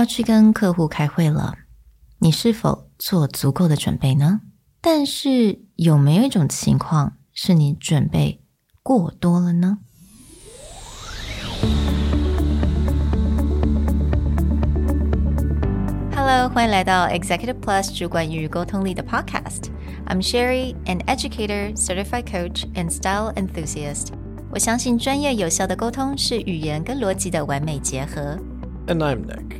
要去跟客户开会了，你是否做足够的准备呢？但是有没有一种情况是你准备过多了呢？Hello，欢迎来到 Executive Plus 主管与沟通力的 Podcast。I'm Sherry, an educator, certified coach, and style enthusiast. 我相信专业有效的沟通是语言跟逻辑的完美结合。And I'm Nick,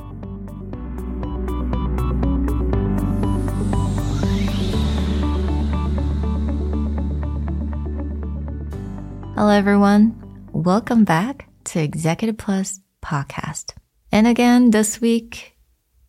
Hello, everyone. Welcome back to Executive Plus podcast. And again, this week,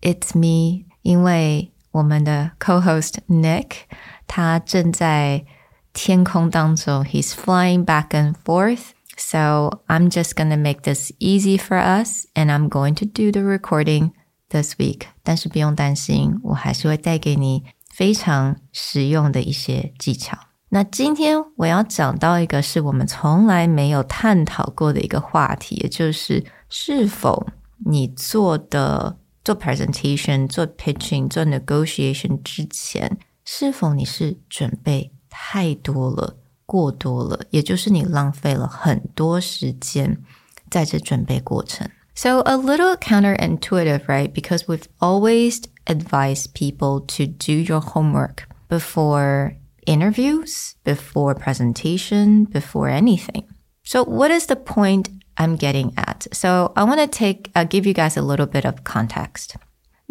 it's me, 因为我们的 co-host Nick 他正在天空当中，he's flying back and forth. So I'm just gonna make this easy for us, and I'm going to do the recording this week. 但是不用担心，我还是会带给你非常实用的一些技巧。 那今天我要讲到一个是我们从来没有探讨过的一个话题，也就是是否你做的做 presentation、做 pitching、做 negotiation 之前。是否你是准备太多了、过多了，也就是你浪费了很多时间在这准备过程。So a little counterintuitive, right? Because we've always advised people to do your homework before interviews, before presentation, before anything. So what is the point I'm getting at? So I want to take, I'll give you guys a little bit of context.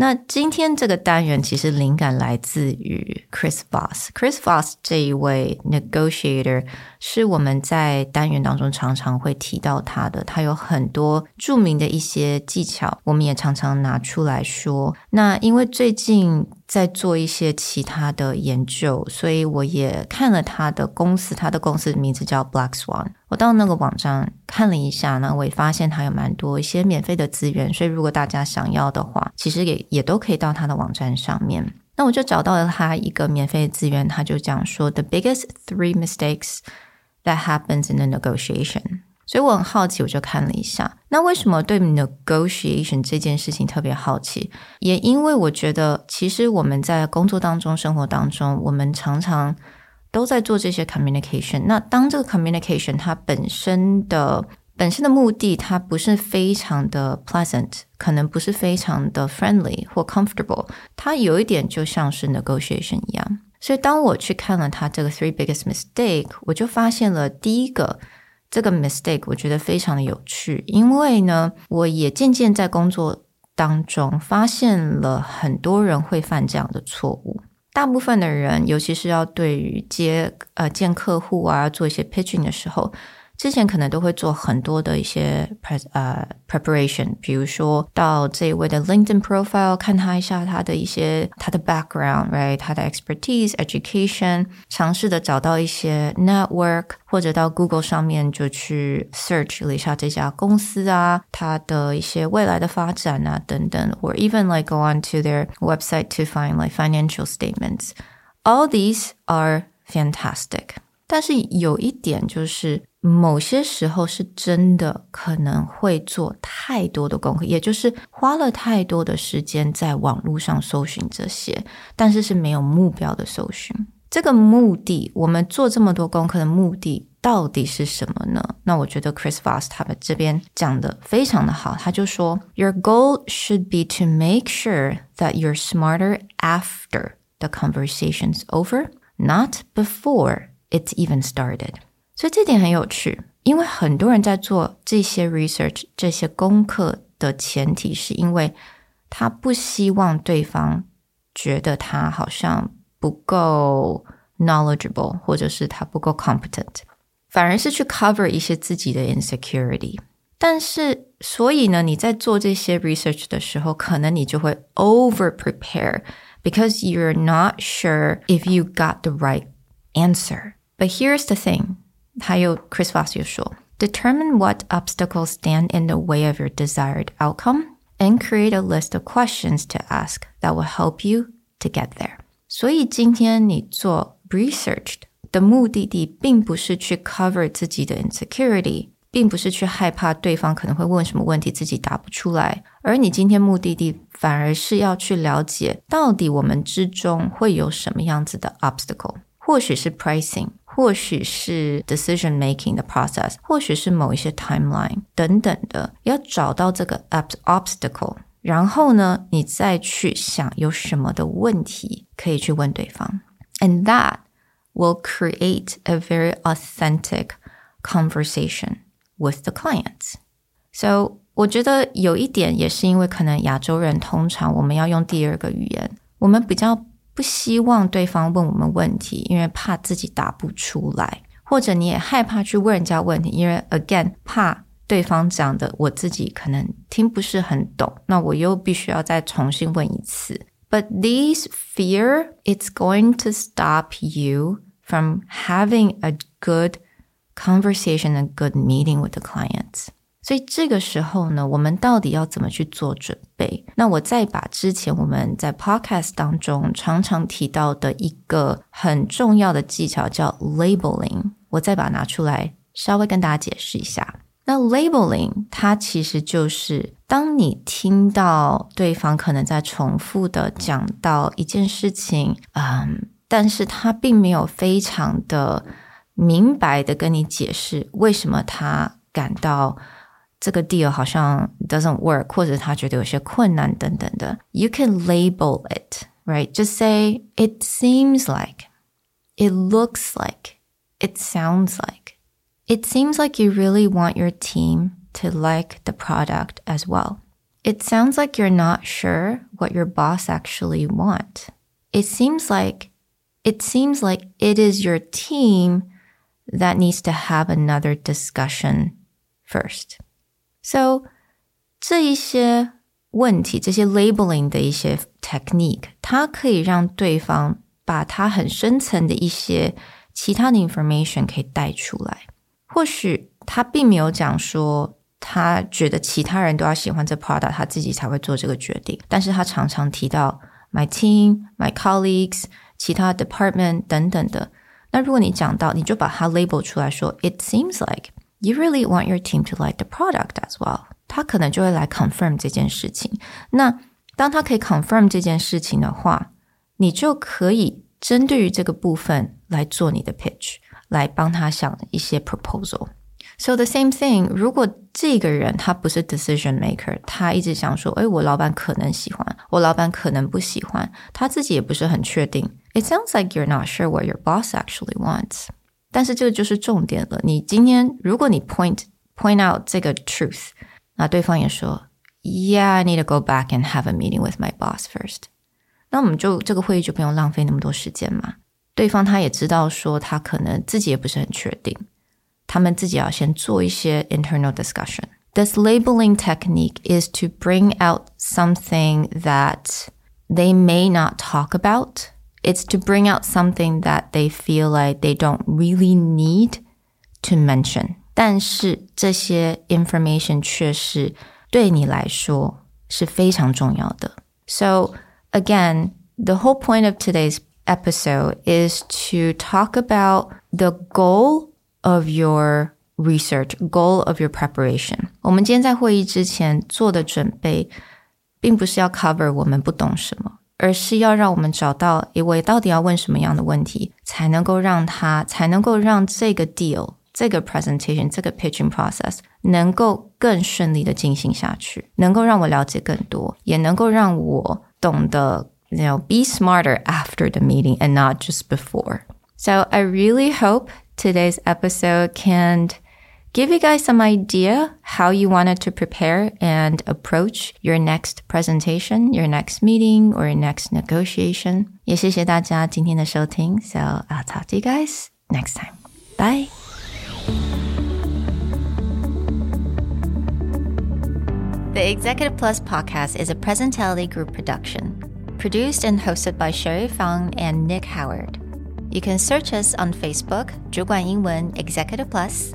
那今天这个单元其实灵感来自于 Chris Voss。Chris Voss 这一位 negotiator 是我们在单元当中常常会提到他的，他有很多著名的一些技巧，我们也常常拿出来说。那因为最近在做一些其他的研究，所以我也看了他的公司，他的公司名字叫 Black Swan。我到那个网站看了一下呢，我也发现他有蛮多一些免费的资源，所以如果大家想要的话，其实也也都可以到他的网站上面。那我就找到了他一个免费的资源，他就讲说：“The biggest three mistakes that happens in the negotiation。”所以我很好奇，我就看了一下。那为什么对 negotiation 这件事情特别好奇？也因为我觉得，其实我们在工作当中、生活当中，我们常常都在做这些 communication。那当这个 communication 它本身的本身的目的，它不是非常的 pleasant，可能不是非常的 friendly 或 comfortable，它有一点就像是 negotiation 一样。所以当我去看了它这个 three biggest mistake，我就发现了第一个。这个 mistake 我觉得非常的有趣，因为呢，我也渐渐在工作当中发现了很多人会犯这样的错误。大部分的人，尤其是要对于接呃见客户啊，做一些 pitching 的时候。之前可能都会做很多的一些 pre 呃 preparation，比如说到这一位的 LinkedIn profile 看他一下他的一些他的 background，right，他的 expertise，education，尝试的找到一些 network，或者到 Google 上面就去 search 了一下这家公司啊，它的一些未来的发展啊等等，or even like go on to their website to find like financial statements. All these are fantastic. 但是有一点就是，某些时候是真的可能会做太多的功课，也就是花了太多的时间在网络上搜寻这些，但是是没有目标的搜寻。这个目的，我们做这么多功课的目的到底是什么呢？那我觉得 Chris Voss 他们这边讲的非常的好，他就说，Your goal should be to make sure that you're smarter after the conversation's over, not before. It's even started，所以这点很有趣，因为很多人在做这些 research、这些功课的前提，是因为他不希望对方觉得他好像不够 knowledgeable，或者是他不够 competent，反而是去 cover 一些自己的 insecurity。但是 所以呢，你在做这些 research 的时候，可能你就会 over prepare because you're not sure if you got the right answer. But here's the thing. 还有 Chris Voss 又说 Determine what obstacles stand in the way of your desired outcome and create a list of questions to ask that will help you to get there. 所以今天你做 research 的目的地，并不是去 cover 自己的 insecurity，并不是去害怕对方可能会问什么问题自己答不出来，而你今天目的地反而是要去了解到底我们之中会有什么样子的 obstacle，或许是 pricing， 或许是 decision making 的 process，或许是某一些 timeline 等等的，要找到这个 obstacle。然后呢，你再去想有什么的问题可以去问对方，and that will create a very authentic conversation with the clients. So 我觉得有一点也是因为可能亚洲人通常我们要用第二个语言，我们比较 不希望对方问我们问题，因为怕自己答不出来，或者你也害怕去问人家问题，因为 again 怕。对方讲的我自己可能听不是很懂，那我又必须要再重新问一次。But this fear, it's going to stop you from having a good conversation, a good meeting with the clients. 所以这个时候呢，我们到底要怎么去做准备？那我再把之前我们在 podcast 当中常常提到的一个很重要的技巧叫 labeling，我再把它拿出来，稍微跟大家解释一下。那 labeling 它其实就是当你听到对方可能在重复的讲到一件事情，嗯，但是他并没有非常的明白的跟你解释为什么他感到这个 deal 好像 doesn't work，或者他觉得有些困难等等的，you can label it right. Just say it seems like, it looks like, it sounds like. It seems like you really want your team to like the product as well. It sounds like you're not sure what your boss actually want. It seems like it seems like it is your team that needs to have another discussion first. So 这一些问题，这些 labeling 的一些 technique，它可以让对方把他很深层的一些其他的 information 可以带出来。或许他并没有讲说他觉得其他人都要喜欢这 product，他自己才会做这个决定。但是他常常提到 my team、my colleagues、其他 department 等等的。那如果你讲到，你就把它 label 出来说，it seems like you really want your team to like the product as well。他可能就会来 confirm 这件事情。那当他可以 confirm 这件事情的话，你就可以针对于这个部分来做你的 pitch。来帮他想一些 proposal。So the same thing，如果这个人他不是 decision maker，他一直想说，哎，我老板可能喜欢，我老板可能不喜欢，他自己也不是很确定。It sounds like you're not sure what your boss actually wants。 但是这个就是重点了。你今天如果你 point point out 这个 truth，那对方也说，Yeah，I need to go back and have a meeting with my boss first。那我们就这个会议就不用浪费那么多时间嘛。对方他也知道说他可能自己也不是很确定，他们自己要先做一些 internal discussion. This labeling technique is to bring out something that they may not talk about. It's to bring out something that they feel like they don't really need to mention. 但是这些 information 却是对你来说是非常重要的。So again, the whole point of today's episode is to talk about the goal of your research, goal of your preparation. 我们今天在会议之前做的准备，并不是要 cover 我们不懂什么， 而是要让我们找到，诶，我到底要问什么样的问题，才能够让他，才能够让这个 deal、这个 presentation、这个 pitching process 能够更顺利的进行下去，能够让我了解更多，也能够让我懂得 you know, be smarter after the meeting and not just before. So I really hope today's episode can give you guys some idea how you wanted to prepare and approach your next presentation, your next meeting, or your next negotiation. 也谢谢大家今天的收听. So I'll talk to you guys next time. Bye. The Executive Plus podcast is a Presentality Group production, produced and hosted by Sherry Fang and Nick Howard. You can search us on Facebook, 主管英文 Executive Plus.